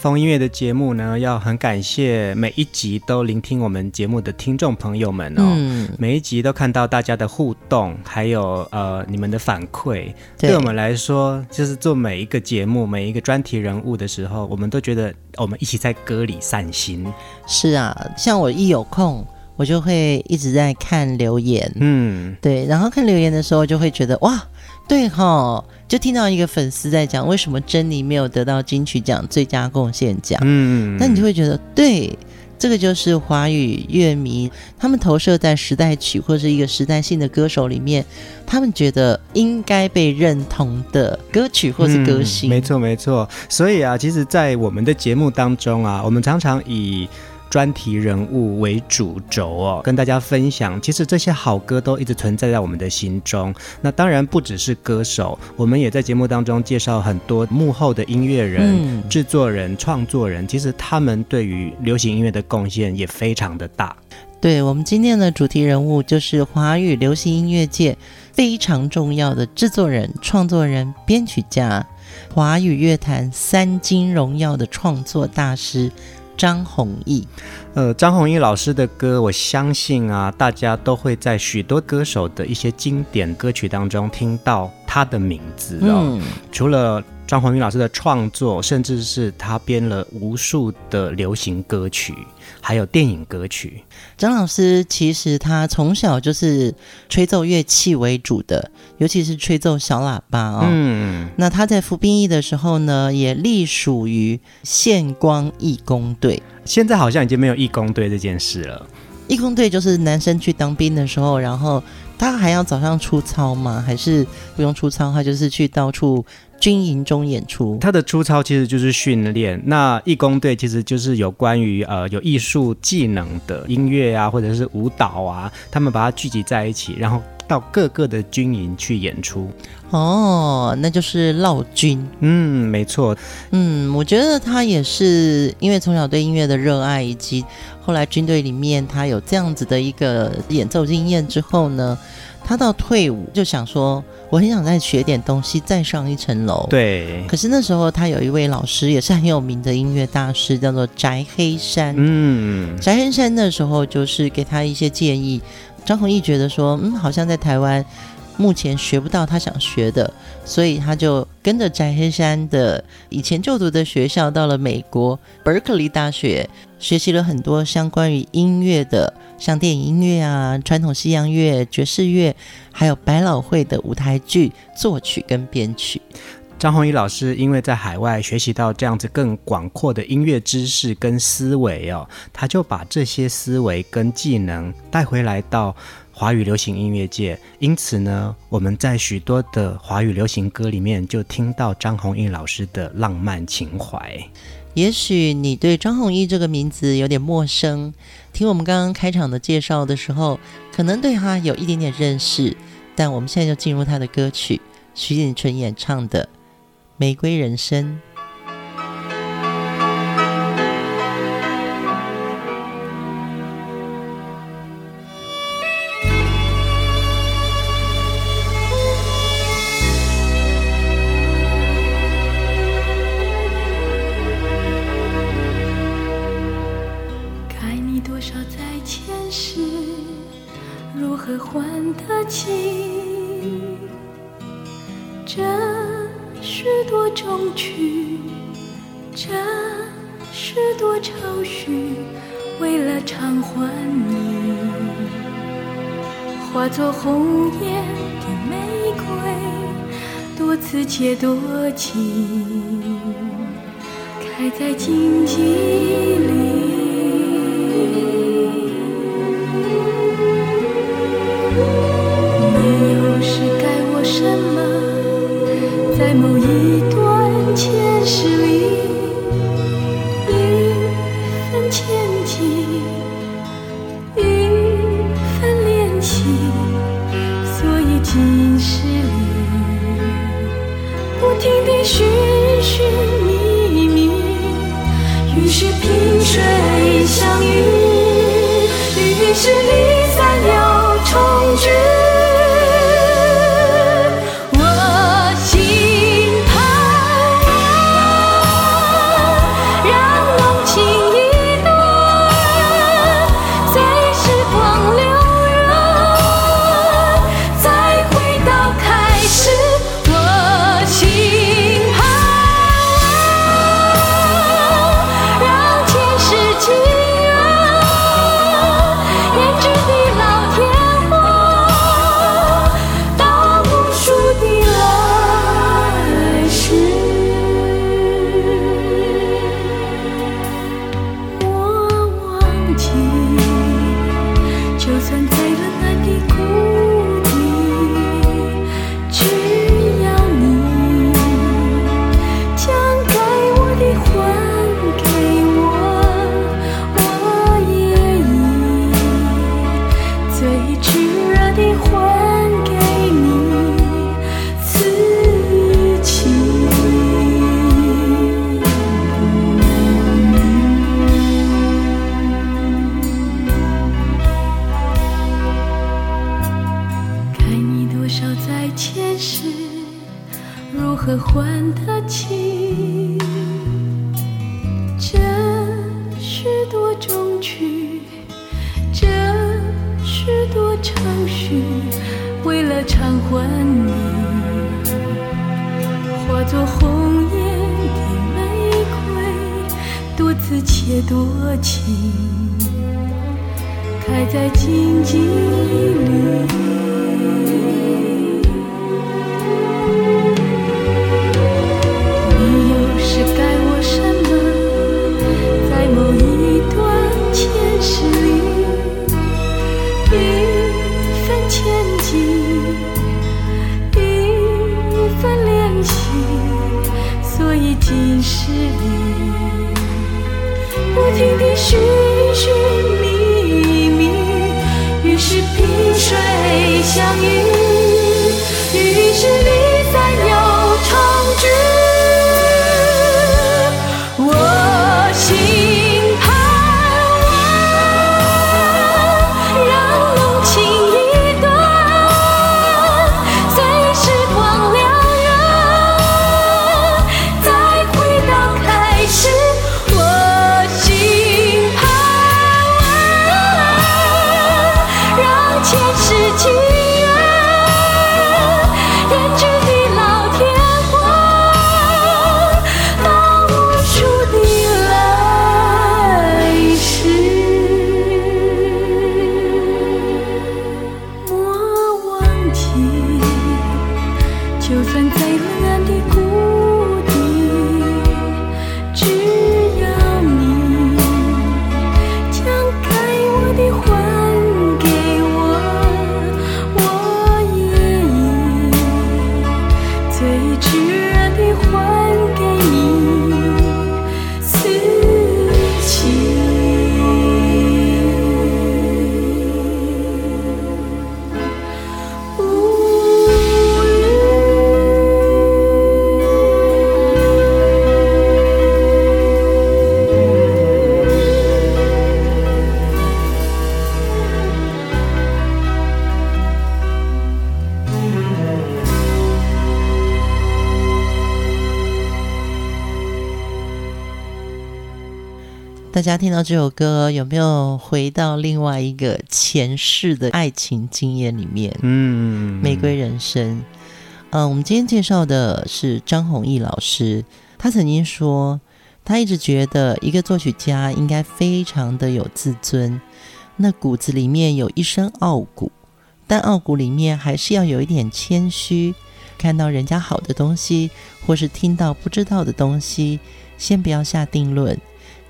疯音乐的节目呢，要很感谢每一集都聆听我们节目的听众朋友们哦。嗯，每一集都看到大家的互动，还有呃你们的反馈，对，对我们来说，就是做每一个节目、每一个专题人物的时候，我们都觉得我们一起在歌里散心。是啊，像我一有空，我就会一直在看留言。嗯，对，然后看留言的时候，就会觉得哇。对哈，就听到一个粉丝在讲，为什么珍妮没有得到金曲奖最佳贡献奖？嗯，那你就会觉得，对，这个就是华语乐迷他们投射在时代曲或者是一个时代性的歌手里面，他们觉得应该被认同的歌曲或是歌星。嗯，没错，没错。所以啊，其实，在我们的节目当中啊，我们常常以专题人物为主轴哦，跟大家分享，其实这些好歌都一直存在在我们的心中。那当然不只是歌手，我们也在节目当中介绍很多幕后的音乐人、嗯、制作人、创作人，其实他们对于流行音乐的贡献也非常的大。对，我们今天的主题人物就是华语流行音乐界非常重要的制作人、创作人、编曲家，华语乐坛三金荣耀的创作大师。张弘毅，呃，张弘毅老师的歌，我相信啊，大家都会在许多歌手的一些经典歌曲当中听到他的名字哦。嗯，除了张弘毅老师的创作，甚至是他编了无数的流行歌曲，还有电影歌曲。张老师其实他从小就是吹奏乐器为主的，尤其是吹奏小喇叭哦。嗯，那他在服兵役的时候呢，也隶属于县光义工队。现在好像已经没有义工队这件事了。义工队就是男生去当兵的时候，然后他还要早上出操吗？还是不用出操？他就是去到处。军营中演出，他的出操其实就是训练。那义工队其实就是有关于呃有艺术技能的音乐啊，或者是舞蹈啊，他们把它聚集在一起，然后到各个的军营去演出。哦，那就是劳军。嗯，没错。嗯，我觉得他也是因为从小对音乐的热爱，以及后来军队里面他有这样子的一个演奏经验之后呢，他到退伍就想说，我很想再学点东西，再上一层楼。对。可是那时候他有一位老师，也是很有名的音乐大师，叫做翟黑山。嗯。翟黑山那时候就是给他一些建议，张弘毅觉得说，嗯，好像在台湾目前学不到他想学的，所以他就跟着翟黑山的以前就读的学校，到了美国伯克利大学，学习了很多相关于音乐的。像电影音乐啊、传统西洋乐、爵士乐，还有百老汇的舞台剧作曲跟编曲。张弘毅老师因为在海外学习到这样子更广阔的音乐知识跟思维哦，他就把这些思维跟技能带回来到华语流行音乐界。因此呢，我们在许多的华语流行歌里面就听到张弘毅老师的浪漫情怀。也许你对张弘毅这个名字有点陌生，听我们刚刚开场的介绍的时候，可能对他有一点点认识。但我们现在就进入他的歌曲，徐锦纯演唱的《玫瑰人生》。多刺且多情，开在荆棘里。你又是该我什么？在某一段家听到这首歌，有没有回到另外一个前世的爱情经验里面？嗯，玫瑰人生。嗯、呃，我们今天介绍的是张弘毅老师。他曾经说，他一直觉得一个作曲家应该非常的有自尊，那骨子里面有一身傲骨，但傲骨里面还是要有一点谦虚。看到人家好的东西，或是听到不知道的东西，先不要下定论，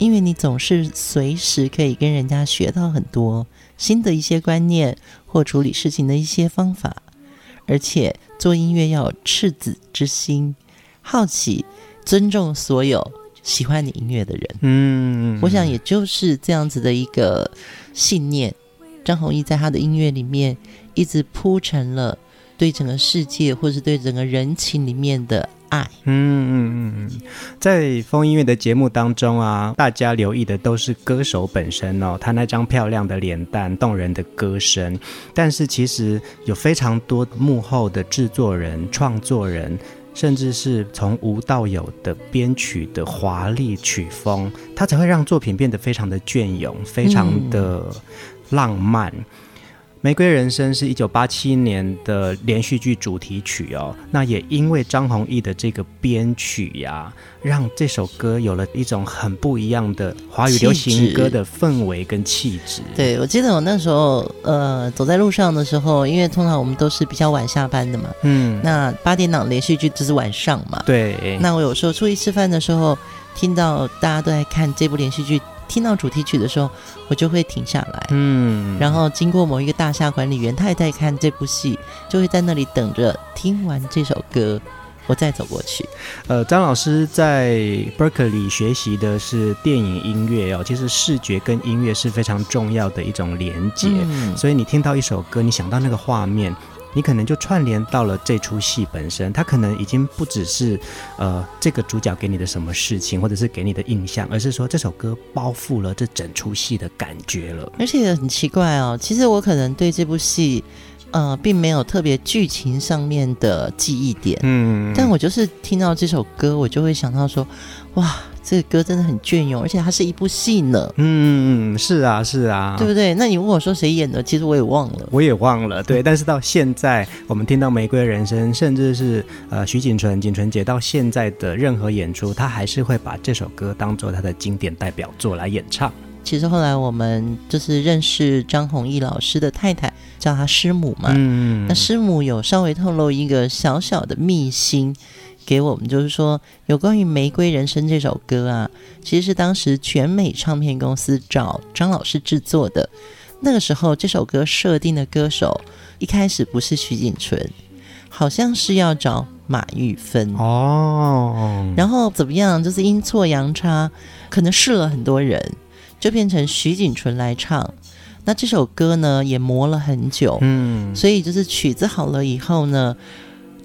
因为你总是随时可以跟人家学到很多新的一些观念或处理事情的一些方法。而且做音乐要有赤子之心，好奇、尊重所有喜欢你音乐的人。嗯，我想也就是这样子的一个信念，张弘毅在他的音乐里面一直铺成了。对整个世界，或是对整个人情里面的爱，嗯嗯嗯，在风音乐的节目当中啊，大家留意的都是歌手本身哦，他那张漂亮的脸蛋、动人的歌声，但是其实有非常多幕后的制作人、创作人，甚至是从无到有的编曲的华丽曲风，它才会让作品变得非常的隽永，非常的浪漫。嗯《玫瑰人生》是一九八七年的连续剧主题曲哦，那也因为张弘毅的这个编曲呀、啊，让这首歌有了一种很不一样的华语流行歌的氛围跟气质。对，我记得我那时候呃走在路上的时候，因为通常我们都是比较晚下班的嘛，嗯，那八点档连续剧就是晚上嘛，对。那我有时候出去吃饭的时候，听到大家都在看这部连续剧。听到主题曲的时候，我就会停下来，嗯，然后经过某一个大厦管理员，他也在看这部戏，就会在那里等着听完这首歌，我再走过去。呃，张老师在 Berkeley 学习的是电影音乐哦，其实视觉跟音乐是非常重要的一种连接，嗯，所以你听到一首歌，你想到那个画面。你可能就串联到了这出戏本身，它可能已经不只是呃这个主角给你的什么事情，或者是给你的印象，而是说这首歌包覆了这整出戏的感觉了。而且很奇怪哦，其实我可能对这部戏呃并没有特别剧情上面的记忆点，嗯，但我就是听到这首歌，我就会想到说，哇。这个歌真的很隽永，而且它是一部戏呢。嗯，是啊，是啊，对不对？那你问我说谁演的，其实我也忘了，我也忘了。对，但是到现在，我们听到《玫瑰人生》，甚至是呃徐锦纯、锦纯姐到现在的任何演出，她还是会把这首歌当做她的经典代表作来演唱。其实后来我们就是认识张弘毅老师的太太，叫他师母嘛。嗯，那师母有稍微透露一个小小的秘辛。给我们就是说，有关于《玫瑰人生》这首歌啊，其实是当时全美唱片公司找张老师制作的。那个时候，这首歌设定的歌手一开始不是徐锦纯，好像是要找马玉芬哦。然后怎么样，就是阴错阳差，可能试了很多人，就变成徐锦纯来唱。那这首歌呢，也磨了很久，嗯，所以就是曲子好了以后呢。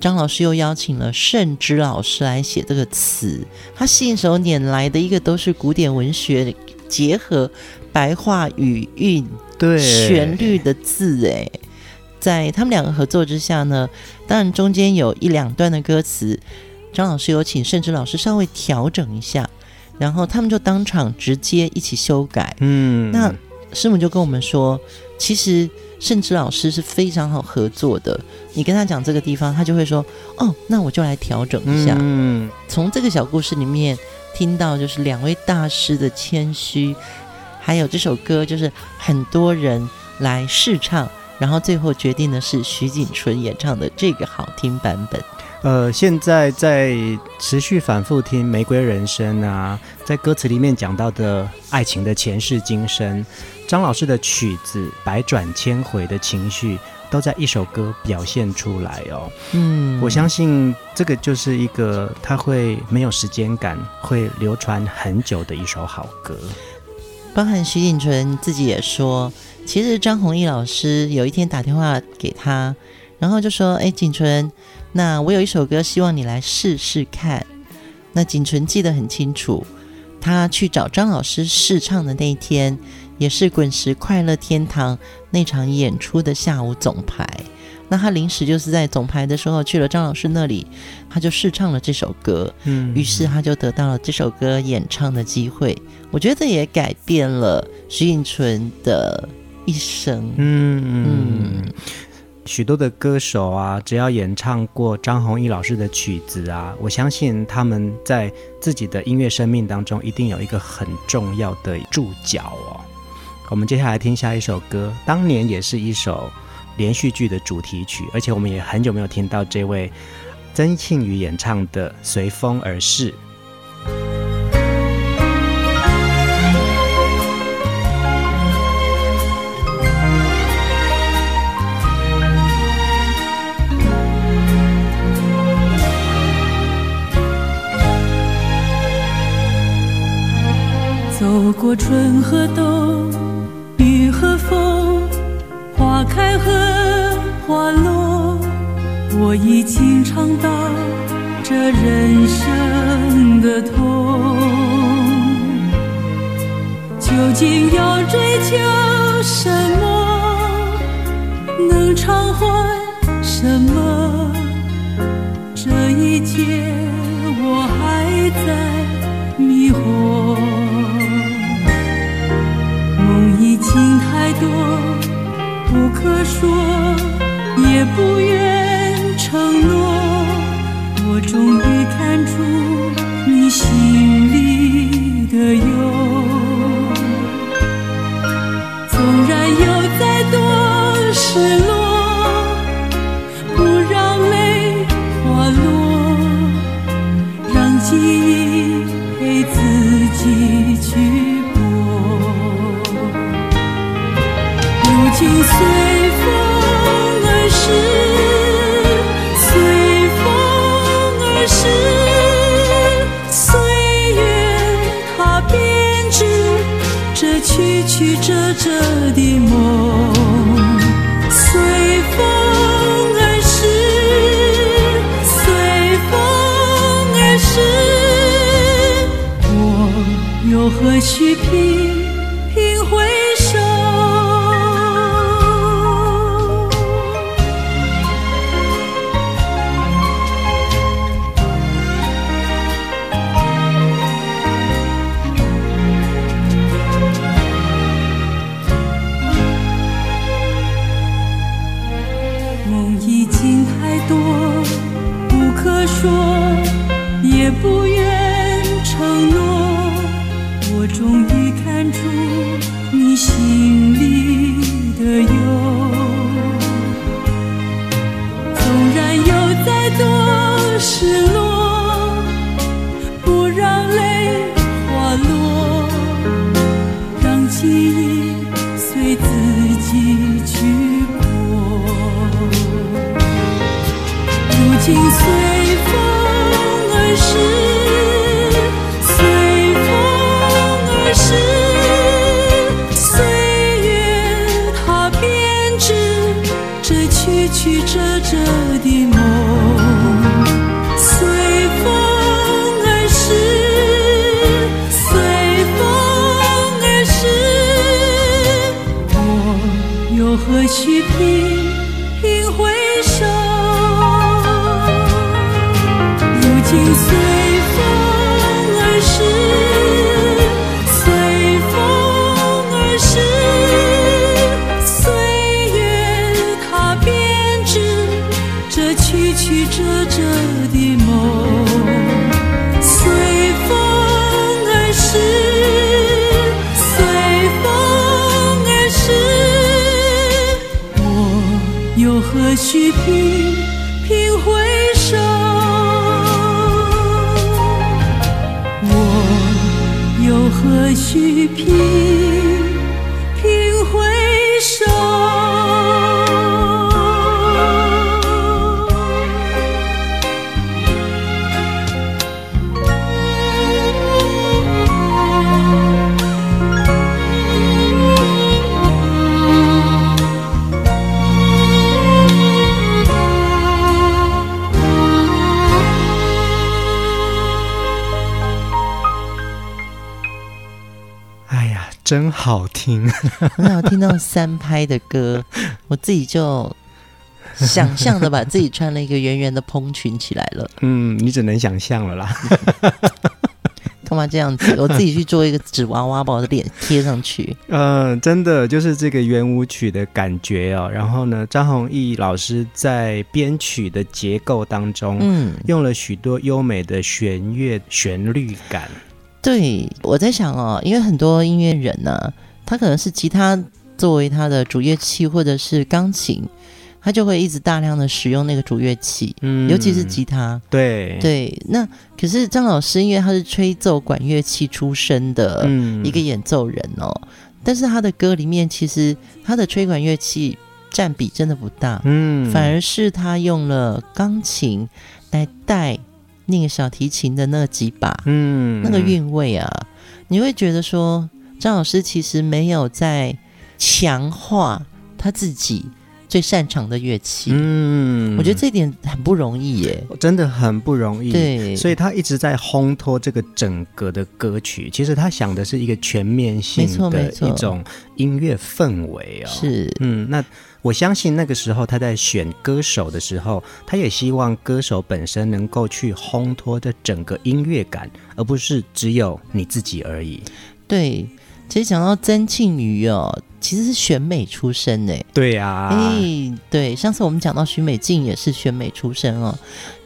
张老师又邀请了盛之老师来写这个词，他信手拈来的一个都是古典文学结合白话语韵对旋律的字哎，在他们两个合作之下呢，当然中间有一两段的歌词，张老师有请盛之老师稍微调整一下，然后他们就当场直接一起修改。嗯，那师母就跟我们说，其实。盛之老师是非常好合作的，你跟他讲这个地方，他就会说：“哦，那我就来调整一下。”嗯，从这个小故事里面听到，就是两位大师的谦虚，还有这首歌就是很多人来试唱，然后最后决定的是徐锦纯演唱的这个好听版本。呃，现在在持续反复听《玫瑰人生》啊，在歌词里面讲到的爱情的前世今生。张老师的曲子百转千回的情绪都在一首歌表现出来哦。嗯，我相信这个就是一个他会没有时间感，会流传很久的一首好歌。包含徐锦纯自己也说，其实张弘毅老师有一天打电话给他，然后就说：“哎，锦纯，那我有一首歌，希望你来试试看。”那锦纯记得很清楚，他去找张老师试唱的那一天。也是滚石快乐天堂那场演出的下午总排，那他临时就是在总排的时候去了张老师那里，他就试唱了这首歌，嗯，于是他就得到了这首歌演唱的机会。我觉得也改变了徐锦纯的一生。嗯嗯，许多的歌手啊，只要演唱过张弘毅老师的曲子啊，我相信他们在自己的音乐生命当中一定有一个很重要的注脚哦。我们接下来听下一首歌，当年也是一首连续剧的主题曲，而且我们也很久没有听到这位曾庆瑜演唱的《随风而逝》。走过春和冬，我已经尝到这人生的痛。究竟要追求什么？能偿还什么？这一切我还在迷惑。梦已经太多，不可说，也不愿我何须拼？曲折折的梦。随风而逝随风而逝。我又何须频频回首？我又何须拼真好听，很好听到三拍的歌，我自己就想象的把自己穿了一个圆圆的蓬裙起来了。嗯，你只能想象了啦。干嘛这样子？我自己去做一个纸娃娃，把我的脸贴上去。嗯、呃，真的就是这个圆舞曲的感觉哦。然后呢，张弘毅老师在编曲的结构当中，嗯，用了许多优美的弦乐旋律感。对，我在想哦，因为很多音乐人呢、啊，他可能是吉他作为他的主乐器，或者是钢琴，他就会一直大量的使用那个主乐器，嗯，尤其是吉他。对。对，那可是张老师，因为他是吹奏管乐器出身的一个演奏人哦，嗯、但是他的歌里面其实他的吹管乐器占比真的不大，嗯，反而是他用了钢琴来带那个小提琴的那几把，嗯，那个韵味啊，你会觉得说张老师其实没有在。强化他自己最擅长的乐器，嗯，我觉得这一点很不容易耶，真的很不容易。对，所以他一直在烘托这个整个的歌曲。其实他想的是一个全面性的一种音乐氛围哦。是，嗯，那我相信那个时候他在选歌手的时候，他也希望歌手本身能够去烘托这整个音乐感，而不是只有你自己而已。对。其实讲到曾庆瑜哦，其实是选美出身呢。对呀、啊，哎，对，上次我们讲到许美静也是选美出身哦。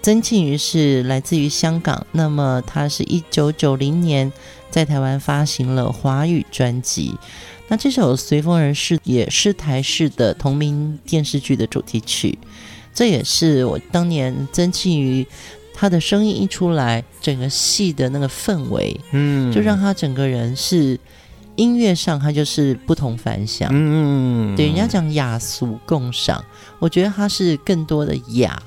曾庆瑜是来自于香港，那么他是一九九零年在台湾发行了华语专辑。那这首《随风而逝》也是台视的同名电视剧的主题曲。这也是我当年曾庆瑜他的声音一出来，整个戏的那个氛围，嗯，就让他整个人是。音乐上，他就是不同凡响。嗯，对，人家讲雅俗共赏，我觉得他是更多的雅。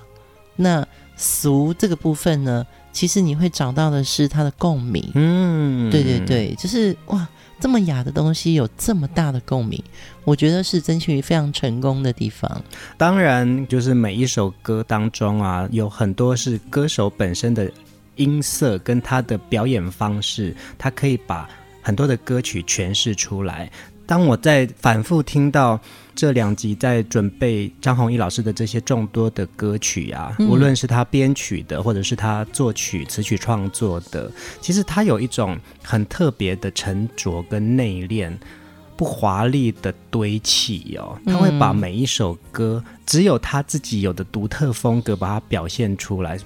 那俗这个部分呢，其实你会找到的是他的共鸣。嗯，对对对，就是哇，这么雅的东西有这么大的共鸣，我觉得是曾庆瑜非常成功的地方。当然，就是每一首歌当中啊，有很多是歌手本身的音色跟他的表演方式，他可以把。很多的歌曲诠释出来。当我在反复听到这两集在准备张弘毅老师的这些众多的歌曲啊，嗯、无论是他编曲的，或者是他作曲词曲创作的，其实他有一种很特别的沉着跟内敛，不华丽的堆砌哦。他会把每一首歌只有他自己有的独特风格，把它表现出来。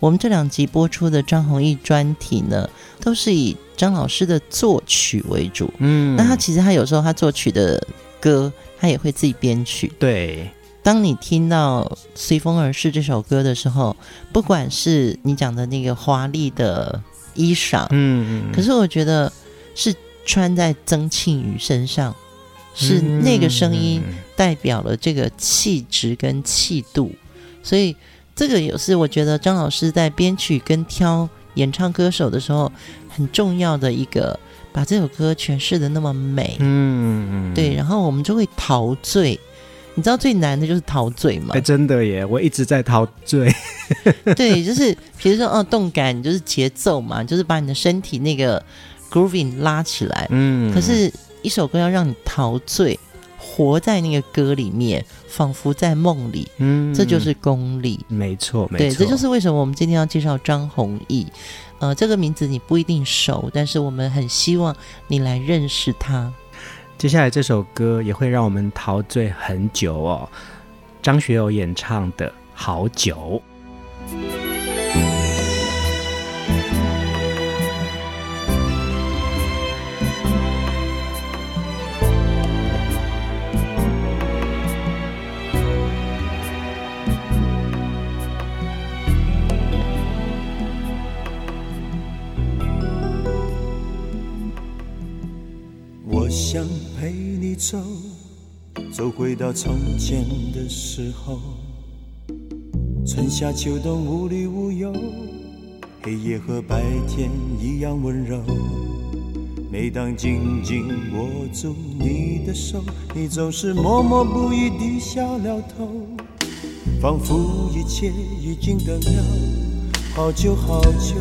我们这两集播出的张弘毅专题呢，都是以张老师的作曲为主。嗯，那他其实他有时候他作曲的歌，他也会自己编曲。对，当你听到《随风而逝》这首歌的时候，不管是你讲的那个华丽的衣裳，嗯嗯，可是我觉得是穿在曾庆瑜身上，是那个声音代表了这个气质跟气度，所以。这个也是我觉得张老师在编曲跟挑演唱歌手的时候很重要的一个，把这首歌诠释的那么美，嗯，对，然后我们就会陶醉。你知道最难的就是陶醉吗？哎，真的耶，我一直在陶醉。对，就是比如说哦，动感就是节奏嘛，就是把你的身体那个 grooving 拉起来。嗯，可是一首歌要让你陶醉。活在那个歌里面，仿佛在梦里，嗯，这就是功力，没错，没错，对，这就是为什么我们今天要介绍张弘毅，呃，这个名字你不一定熟，但是我们很希望你来认识他。接下来这首歌也会让我们陶醉很久哦，张学友演唱的《好久》。走，走回到从前的时候，春夏秋冬无虑无忧，黑夜和白天一样温柔。每当紧紧握住你的手，你总是默默不语低下了头，仿佛一切已经等了好久好久。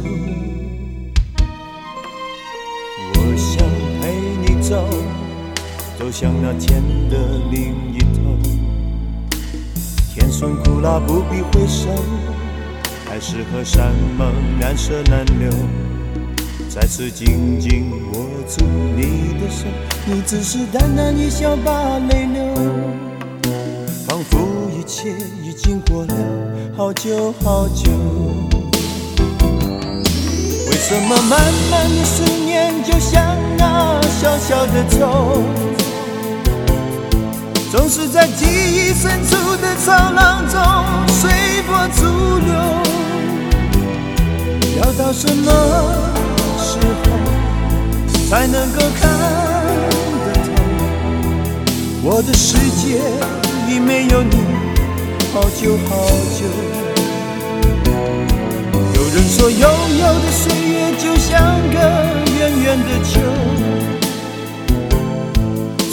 我想陪你走。走向那天的另一头，甜酸苦辣不必回首，海誓和山盟难舍难留。再次紧紧握住你的手，你只是淡淡一笑把泪流，仿佛一切已经过了好久好久。为什么慢慢的思念就像那小小的虫？总是在记忆深处的长廊中随波逐流。要到什么时候才能够看得透？我的世界已没有你，好久好久。有人说，悠悠的岁月就像个远远的秋。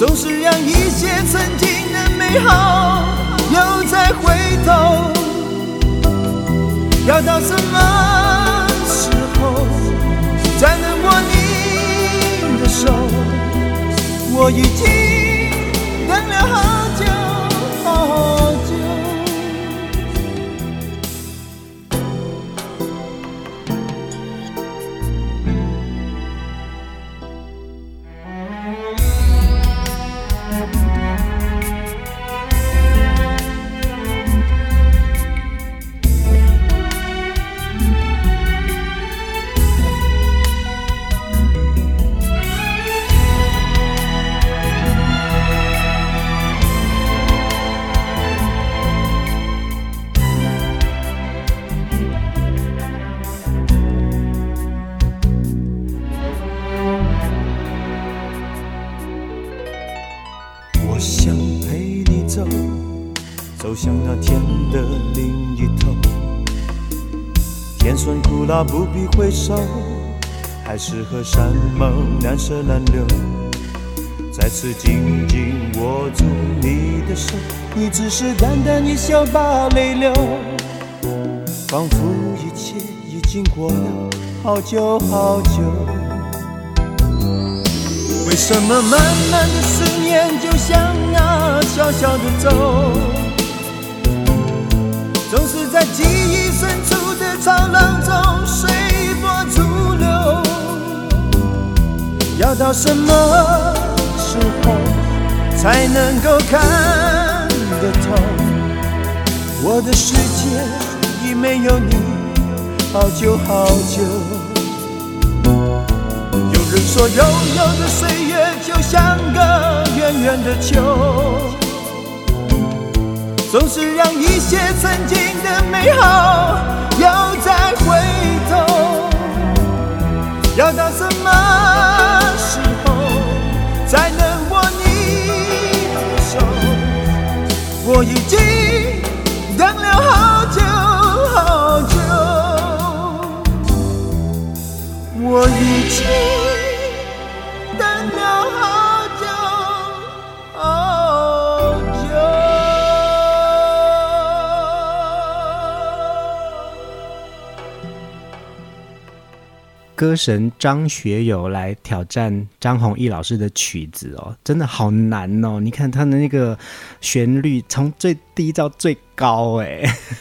总是让一些曾经的美好又再回头，要到什么时候才能握你的手？我已经那不必回首，海誓和山盟难舍难留。再次紧紧握住你的手，你只是淡淡一笑把泪流，仿佛一切已经过了好久好久。为什么慢慢的思念就像那小小的舟，总是在记忆深处的长廊中。要到什么时候才能够看得透？我的世界已没有你，好久好久。有人说，悠悠的岁月就像个远远的秋，总是让一些曾经的美好又再回头。要到什么？已经等了好久好久，我已经。歌神张学友来挑战张弘毅老师的曲子哦，真的好难哦！你看他的那个旋律，从最低到最高，哎，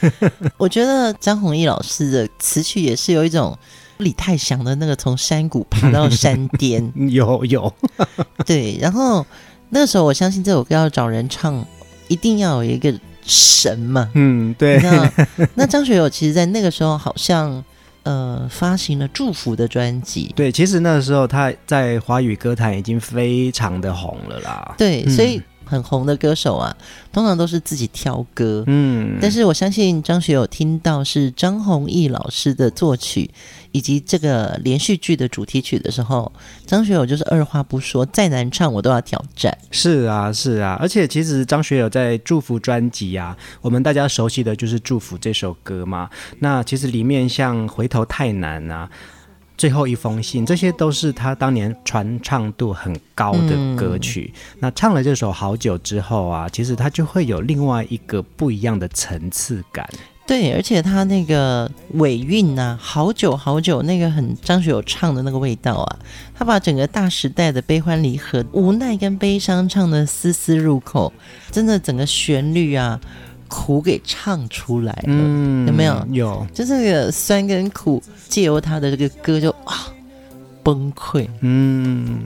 我觉得张弘毅老师的词曲也是有一种李泰祥的那个从山谷爬到山巅，有 有，对。然后那个时候，我相信这首歌要找人唱，一定要有一个神嘛，嗯，对。那那张学友其实，在那个时候好像。呃，发行了《祝福》的专辑。对，其实那个时候他在华语歌坛已经非常的红了啦。对，所以很红的歌手啊，通常都是自己挑歌。嗯，但是我相信张学友听到是张弘毅老师的作曲。以及这个连续剧的主题曲的时候，张学友就是二话不说，再难唱我都要挑战。是啊，是啊，而且其实张学友在《祝福》专辑啊，我们大家熟悉的就是《祝福》这首歌嘛。那其实里面像《回头太难》啊，《最后一封信》，这些都是他当年传唱度很高的歌曲。那唱了这首好久之后啊，其实他就会有另外一个不一样的层次感。对，而且他那个尾韵呐，好久好久，那个很张学友唱的那个味道啊，他把整个大时代的悲欢离合、无奈跟悲伤唱得丝丝入扣，真的整个旋律啊，苦给唱出来了，嗯、有没有？有，就是那个酸跟苦，借由他的这个歌就啊。崩溃。嗯，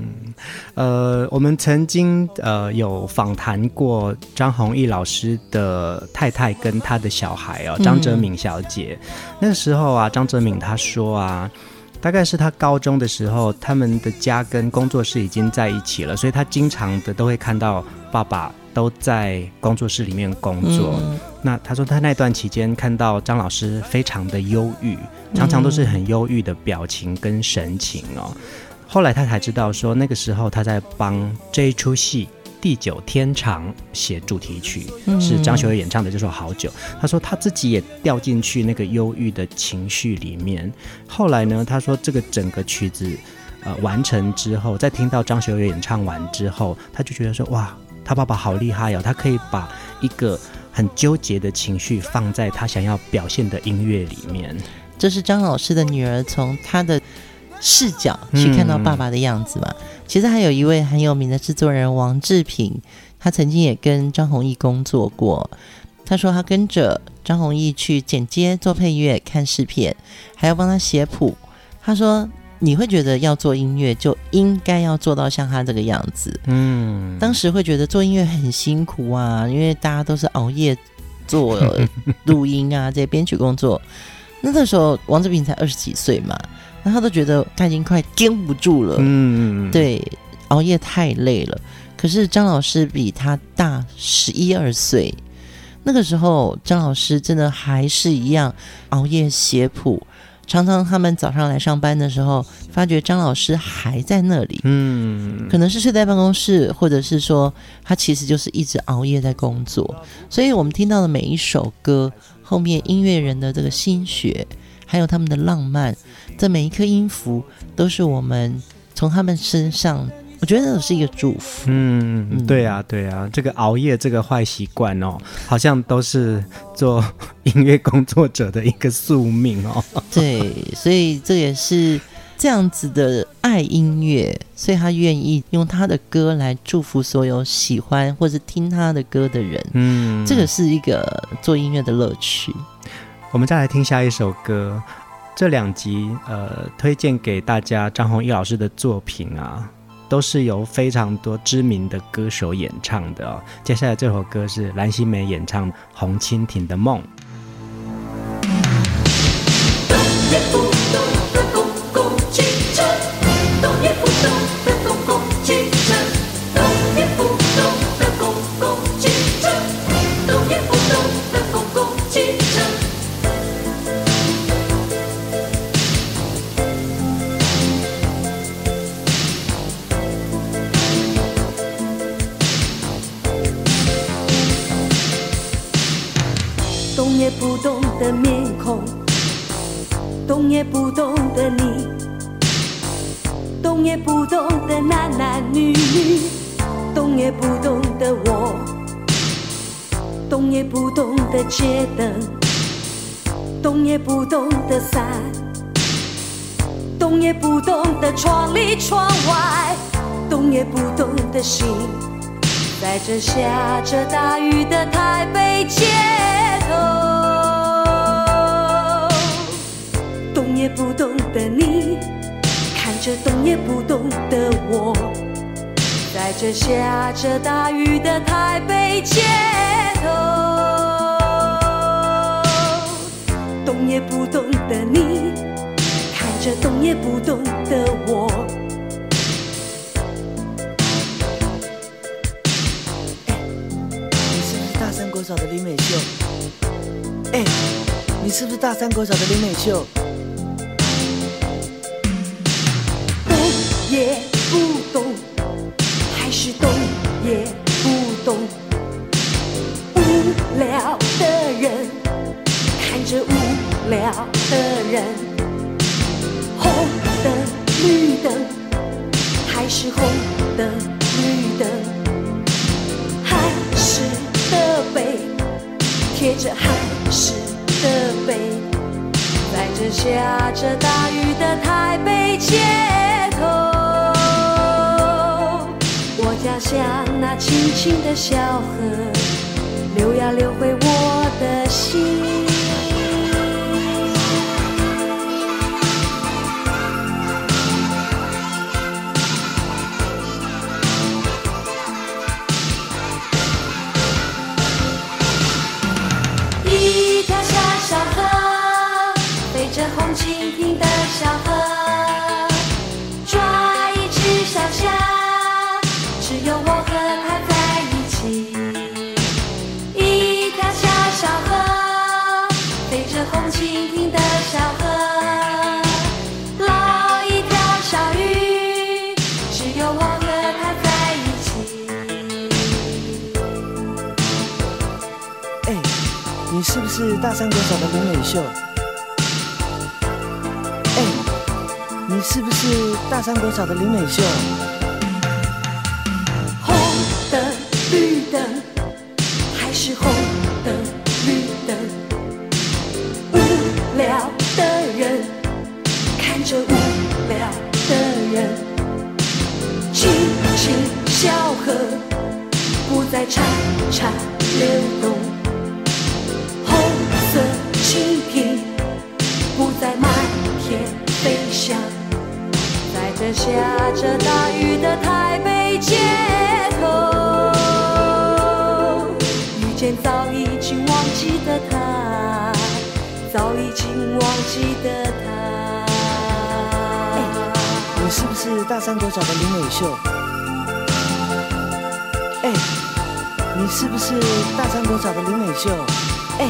呃，我们曾经呃有访谈过张弘毅老师的太太跟他的小孩哦，张哲敏小姐。嗯、那个时候啊，张哲敏她说啊，大概是他高中的时候，他们的家跟工作室已经在一起了，所以他经常的都会看到爸爸都在工作室里面工作。嗯、那他说他那段期间看到张老师非常的忧郁，常常都是很忧郁的表情跟神情哦。后来他才知道说，那个时候他在帮这一出戏。地久天长写主题曲是张学友演唱的这首《好久》，他说他自己也掉进去那个忧郁的情绪里面。后来呢，他说这个整个曲子呃完成之后，在听到张学友演唱完之后，他就觉得说哇，他爸爸好厉害哦，他可以把一个很纠结的情绪放在他想要表现的音乐里面。这是张老师的女儿从他的视角去看到爸爸的样子嘛？其实还有一位很有名的制作人王志平，他曾经也跟张弘毅工作过。他说他跟着张弘毅去剪接、做配乐、看视频，还要帮他写谱。他说你会觉得要做音乐就应该要做到像他这个样子。嗯，当时会觉得做音乐很辛苦啊，因为大家都是熬夜做 录音啊这些编曲工作。那个时候王志平才二十几岁嘛。那他都觉得他已经快撑不住了，嗯，对，熬夜太累了。可是张老师比他大十一二岁，那个时候张老师真的还是一样熬夜写谱，常常他们早上来上班的时候，发觉张老师还在那里，嗯，可能是睡在办公室，或者是说他其实就是一直熬夜在工作。所以我们听到的每一首歌后面音乐人的这个心血。还有他们的浪漫，这每一颗音符都是我们从他们身上，我觉得是一个祝福。嗯，对啊，对啊，这个熬夜这个坏习惯哦，好像都是做音乐工作者的一个宿命哦。对，所以这也是这样子的爱音乐，所以他愿意用他的歌来祝福所有喜欢或是听他的歌的人。嗯，这个是一个做音乐的乐趣。我们再来听下一首歌，这两集呃推荐给大家张弘毅老师的作品啊，都是由非常多知名的歌手演唱的哦。接下来这首歌是蓝心湄演唱《红蜻蜓的梦》。男女女，动也不动的我，动也不动的街灯，动也不动的伞，动也不动的窗里窗外，动也不动的心，在这下着大雨的台北街头，动也不动的你，看着动也不动的我，在这下着大雨的台北街头。动也不动的你，看着动也不动的我。哎你是不是大山国小的林美秀？哎，你是不是大山国小的林美秀？动也动？无聊的人，看着无。聊的人，红灯绿灯，还是红灯绿灯，汗湿的背，贴着汗湿的背，在这下着大雨的台北街像那清清的小河，流呀流回我的心。大山国小的林美秀？哎，你是不是大山国小的林美秀？红灯绿灯，还是红灯绿灯？无聊的人看着无聊的人，轻轻小河不再潺潺流动，蜻蜓不再满天飞翔，在这下着大雨的台北街头，遇见早已经忘记的他，早已经忘记的他。哎，你是不是大山国小的林美秀？哎，你是不是大山国小的林美秀？哎。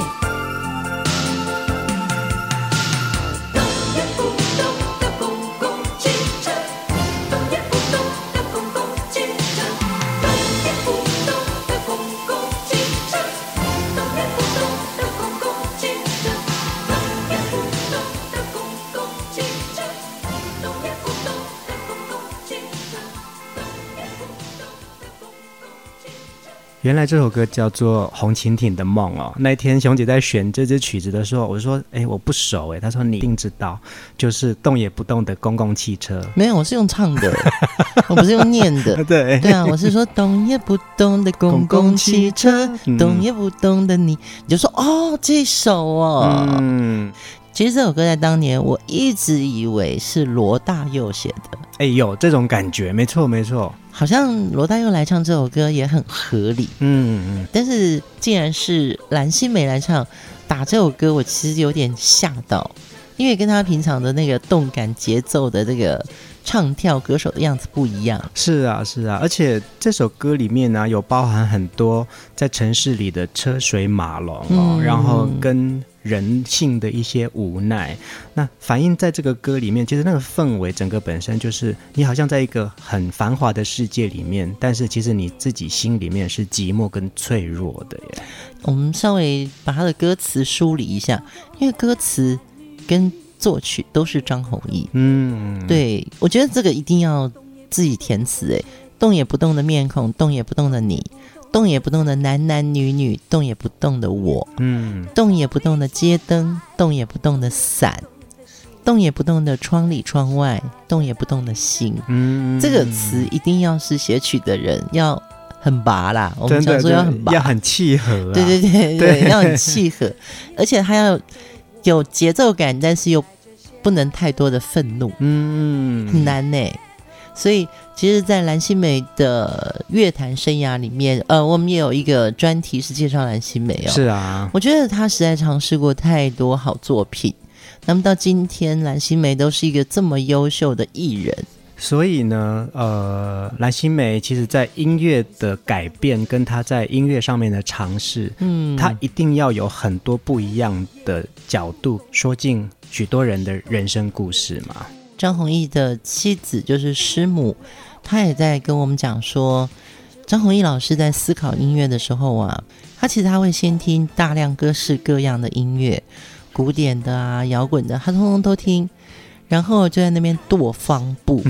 原来这首歌叫做《红蜻蜓的梦》哦。那一天熊姐在选这支曲子的时候，我就说：“哎，我不熟哎。”她说：“你一定知道，就是动也不动的公共汽车。”没有，我是用唱的，我不是用念的。对对啊，我是说动也不动的公共汽车，嗯、动也不动的你，你就说哦，这首哦。嗯。其实这首歌在当年，我一直以为是罗大佑写的。哎呦，这种感觉，没错没错，好像罗大佑来唱这首歌也很合理。嗯嗯。但是既然是蓝心湄来唱打这首歌，我其实有点吓到，因为跟他平常的那个动感节奏的这个唱跳歌手的样子不一样。是啊是啊，而且这首歌里面呢、啊，有包含很多在城市里的车水马龙哦，嗯、然后跟。人性的一些无奈，那反映在这个歌里面，其实那个氛围，整个本身就是你好像在一个很繁华的世界里面，但是其实你自己心里面是寂寞跟脆弱的耶。我们稍微把他的歌词梳理一下，因为歌词跟作曲都是张弘毅。嗯，对，我觉得这个一定要自己填词。哎，动也不动的面孔，动也不动的你。动也不动的男男女女，动也不动的我，嗯，动也不动的街灯，动也不动的伞，动也不动的窗里窗外，动也不动的心，嗯，这个词一定要是写曲的人要很拔啦，我们叫做要很拔，要很契合，对对对对，对 要很契合，而且还要有节奏感，但是又不能太多的愤怒，嗯，很难呢。所以，其实，在蓝心湄的乐坛生涯里面，呃，我们也有一个专题是介绍蓝心湄哦。是啊，我觉得她实在尝试过太多好作品。那么到今天，蓝心湄都是一个这么优秀的艺人。所以呢，呃，蓝心湄其实在音乐的改变，跟她在音乐上面的尝试，嗯，她一定要有很多不一样的角度，说尽许多人的人生故事嘛。张弘毅的妻子就是师母，她也在跟我们讲说，张弘毅老师在思考音乐的时候啊，他其实他会先听大量各式各样的音乐，古典的啊、摇滚的，他通通都听，然后就在那边跺方步，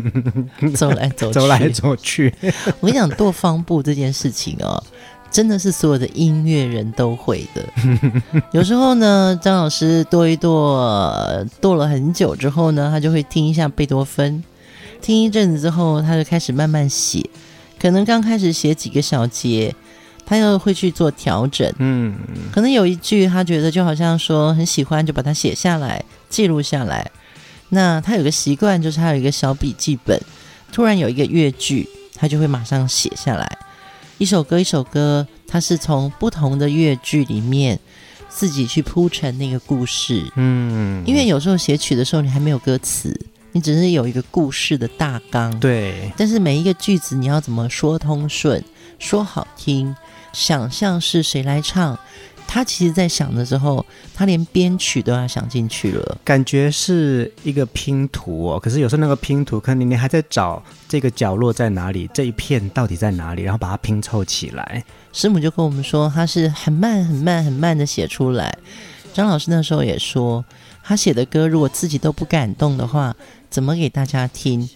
走来走去，走来走去。我跟你讲，跺方步这件事情哦。真的是所有的音乐人都会的。有时候呢，张老师跺一跺，跺了很久之后呢，他就会听一下贝多芬。听一阵子之后，他就开始慢慢写。可能刚开始写几个小节，他又会去做调整。嗯，可能有一句他觉得就好像说很喜欢，就把它写下来，记录下来。那他有个习惯，就是他有一个小笔记本。突然有一个乐句，他就会马上写下来。一首歌，一首歌，他是从不同的乐句里面自己去铺成那个故事。嗯，因为有时候写曲的时候，你还没有歌词，你只是有一个故事的大纲。对。但是每一个句子你要怎么说通顺，说好听，想象是谁来唱。他其实，在想的时候，他连编曲都要想进去了，感觉是一个拼图哦。可是有时候那个拼图，可能你还在找这个角落在哪里，这一片到底在哪里，然后把它拼凑起来。师母就跟我们说，他是很慢、很慢、很慢的写出来。张老师那时候也说，他写的歌如果自己都不感动的话，怎么给大家听？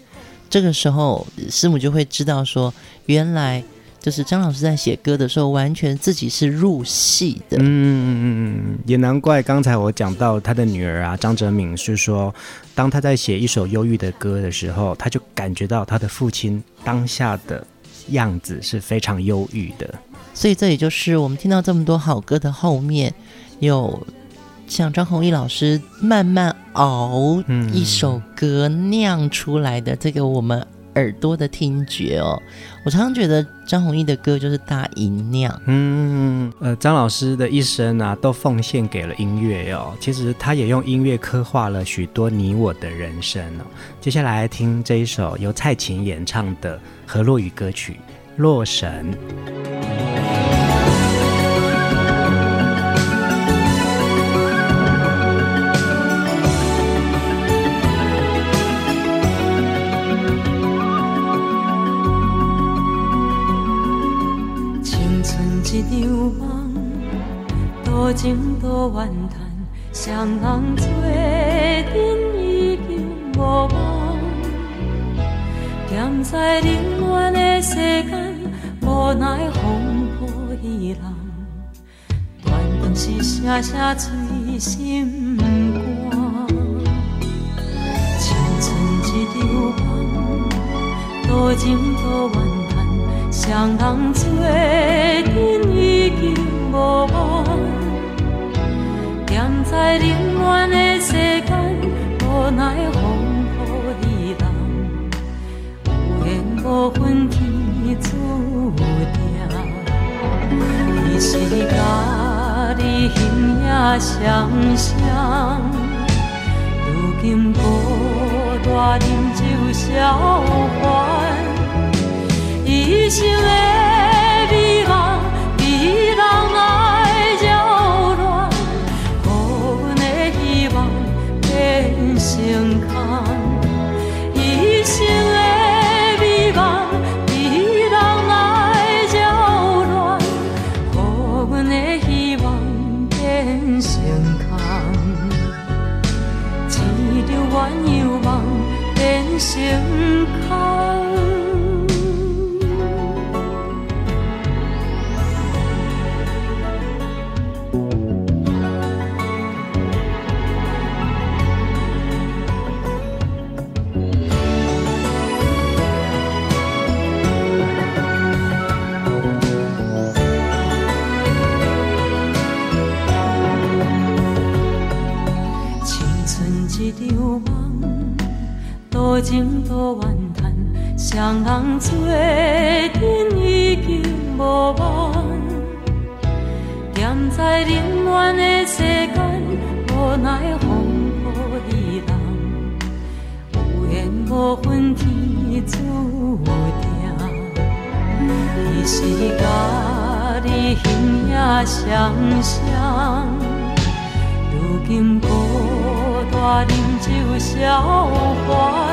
这个时候，师母就会知道说，原来就是张老师在写歌的时候，完全自己是入戏的。嗯嗯嗯嗯，也难怪刚才我讲到他的女儿啊，张哲敏是说，当他在写一首忧郁的歌的时候，他就感觉到他的父亲当下的样子是非常忧郁的。所以这也就是我们听到这么多好歌的后面有。像张弘毅老师慢慢熬一首歌酿出来的这个我们耳朵的听觉哦，我常常觉得张弘毅的歌就是大音量。嗯，呃，张老师的一生啊，都奉献给了音乐哦。其实他也用音乐刻画了许多你我的人生哦。接下来听这一首由蔡琴演唱的和洛语歌曲《洛神》。剩一场梦，多情多怨叹，双人做阵已经无望。踮在冷暖的世间，无奈风波伊人，断断是声声催心肝。青春一场梦，多情多怨。双人做阵已经无望，踮在冷暖的世间，无奈风波伊人，有缘无分天注定。伊是甲你形影相像，如今孤单饮酒消遣。一生双人做阵已经无望。踮在冷暖的世间，无奈风波伊人，有缘无分天注定。伊是甲你形影相像，如今孤单饮酒消遣。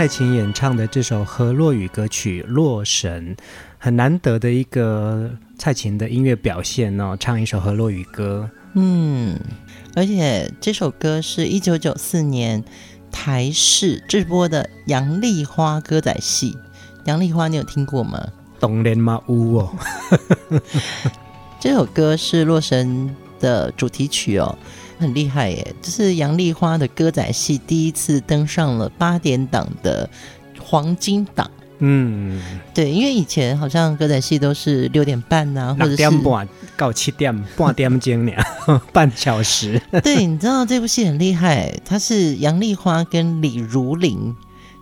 蔡琴演唱的这首河洛语歌曲《洛神》，很难得的一个蔡琴的音乐表现哦，唱一首河洛语歌。嗯，而且这首歌是一九九四年台视制播的《杨丽花歌仔戏》。杨丽花，你有听过吗？懂连吗？呜哦，这首歌是《洛神》的主题曲哦，很厉害耶！这是杨丽花的歌仔戏第一次登上了八点档的黄金档。嗯，对，因为以前好像歌仔戏都是六点半呐、啊，或者是六点半到七点半点钟呢，半小时。对，你知道这部戏很厉害，它是杨丽花跟李如林、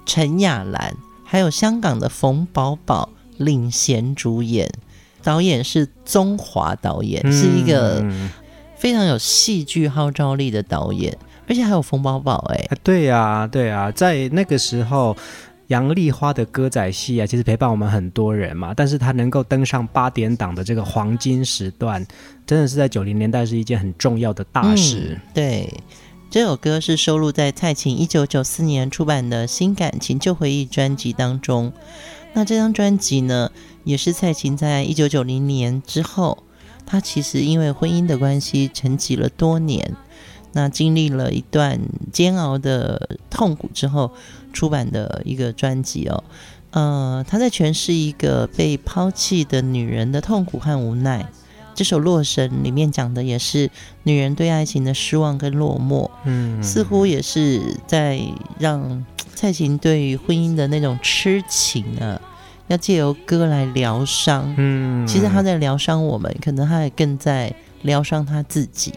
陈雅兰，还有香港的冯宝宝领衔主演，导演是宗华导演，嗯、是一个非常有戏剧号召力的导演，而且还有冯宝宝哎，对呀、啊，对啊，在那个时候。杨丽花的歌仔戏啊，其实陪伴我们很多人嘛。但是她能够登上八点档的这个黄金时段，真的是在九零年代是一件很重要的大事。嗯、对，这首歌是收录在蔡琴一九九四年出版的《新感情旧回忆》专辑当中。那这张专辑呢，也是蔡琴在一九九零年之后，她其实因为婚姻的关系沉寂了多年。那经历了一段煎熬的痛苦之后，出版的一个专辑哦，呃，他在诠释一个被抛弃的女人的痛苦和无奈。这首《洛神》里面讲的也是女人对爱情的失望跟落寞，嗯，似乎也是在让蔡琴对于婚姻的那种痴情啊，要借由歌来疗伤。嗯，其实他在疗伤我们，可能他也更在疗伤他自己。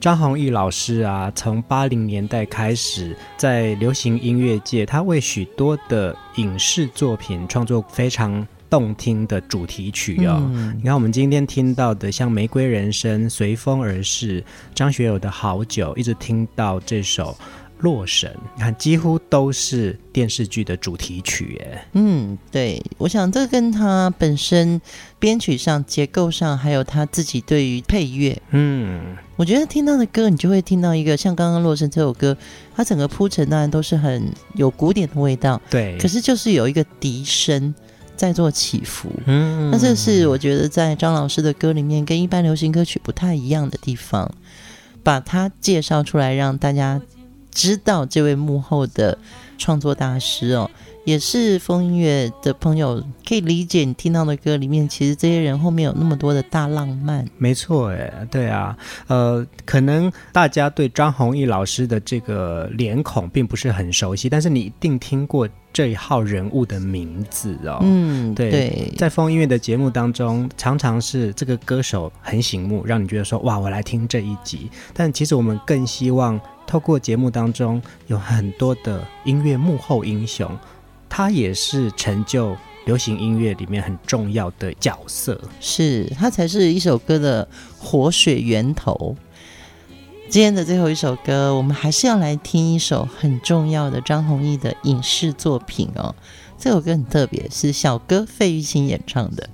张弘毅老师啊，从八零年代开始在流行音乐界，他为许多的影视作品创作非常动听的主题曲哦。嗯、你看，我们今天听到的像《玫瑰人生》《随风而逝》，张学友的好久，一直听到这首。洛神，你看几乎都是电视剧的主题曲，耶。嗯，对，我想这跟他本身编曲上、结构上，还有他自己对于配乐，嗯，我觉得听到的歌，你就会听到一个像刚刚《洛神》这首歌，它整个铺陈当然都是很有古典的味道，对，可是就是有一个笛声在做起伏，嗯，那这是我觉得在张老师的歌里面跟一般流行歌曲不太一样的地方，把它介绍出来让大家。知道这位幕后的创作大师哦，也是风音乐的朋友可以理解你听到的歌里面，其实这些人后面有那么多的大浪漫。没错，哎，对啊，呃，可能大家对张弘毅老师的这个脸孔并不是很熟悉，但是你一定听过这一号人物的名字哦。嗯，对，对在风音乐的节目当中，常常是这个歌手很醒目，让你觉得说哇，我来听这一集。但其实我们更希望。透过节目当中有很多的音乐幕后英雄，他也是成就流行音乐里面很重要的角色，是他才是一首歌的活水源头。今天的最后一首歌，我们还是要来听一首很重要的张弘毅的影视作品哦。这首歌很特别，是小哥费玉清演唱的。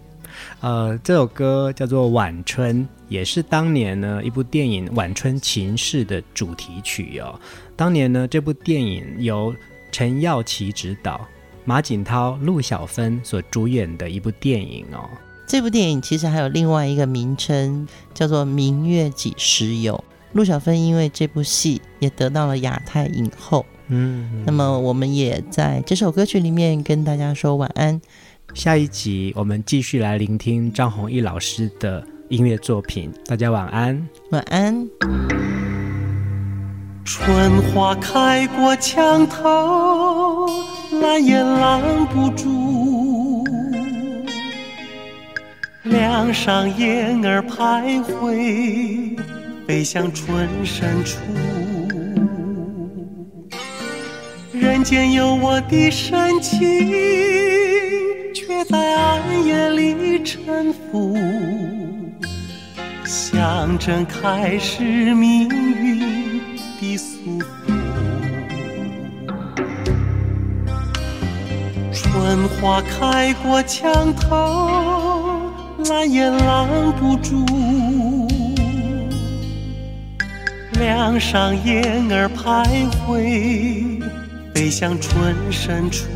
呃，这首歌叫做《晚春》，也是当年呢一部电影《晚春情事》的主题曲哦。当年呢，这部电影由陈耀琪执导，马景涛、陆小芬所主演的一部电影哦。这部电影其实还有另外一个名称，叫做《明月几时有》。陆小芬因为这部戏也得到了亚太影后。嗯，嗯，那么我们也在这首歌曲里面跟大家说晚安。下一集我们继续来聆听张弘毅老师的音乐作品，大家晚安，晚安。春花开过墙头，拦也拦不住，梁上燕儿徘徊，飞向春深处。人间有我的深情。却在暗夜里沉浮，象征开始命运的束缚。春花开过墙头，拦也拦不住，梁上燕儿徘徊，飞向春深处。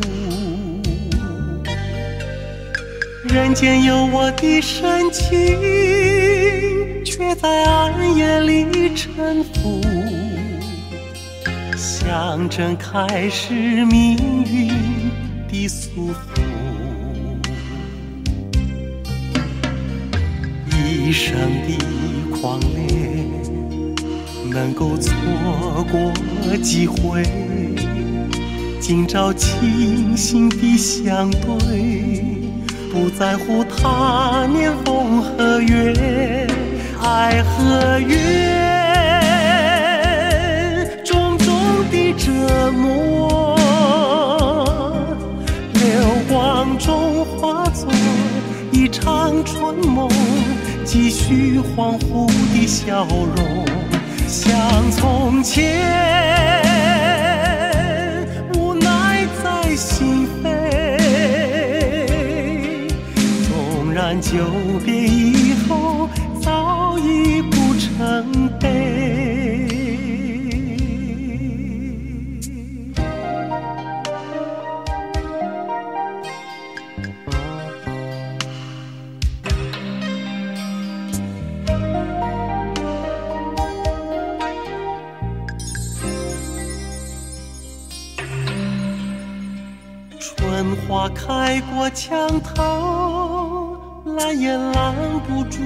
人间有我的深情，却在暗夜里沉浮。想睁开是命运的束缚。一生的狂烈，能够错过几回，今朝清醒的相对，不在乎他年风和月，爱和怨，种种的折磨，流光中化作一场春梦，继续恍惚的笑容，像从前。久别以后，早已不成悲。春花开过墙头。拦也拦不住，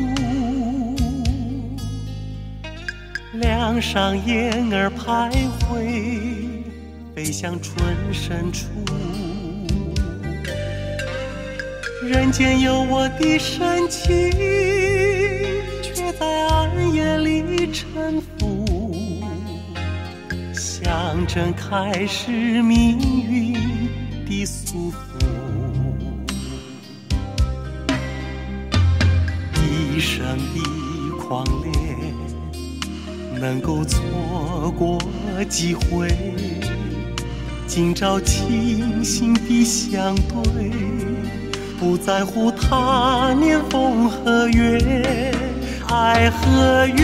两上燕儿徘徊，飞向春深处。人间有我的深情，却在暗夜里沉浮，象征开始命运的束缚。狂恋，能够错过机会，今朝清醒的相对，不在乎他年风和月，爱和怨，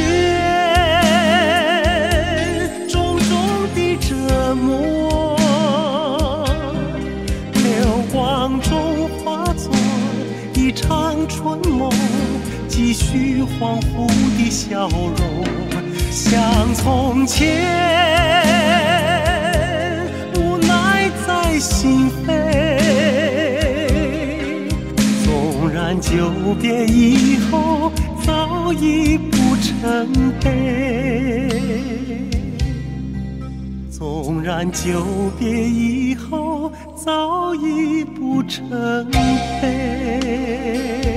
种种的折磨，流光中化作一场春梦。继续恍惚的笑容，像从前，无奈在心扉。纵然久别以后，早已不成悲。纵然久别以后，早已不成悲。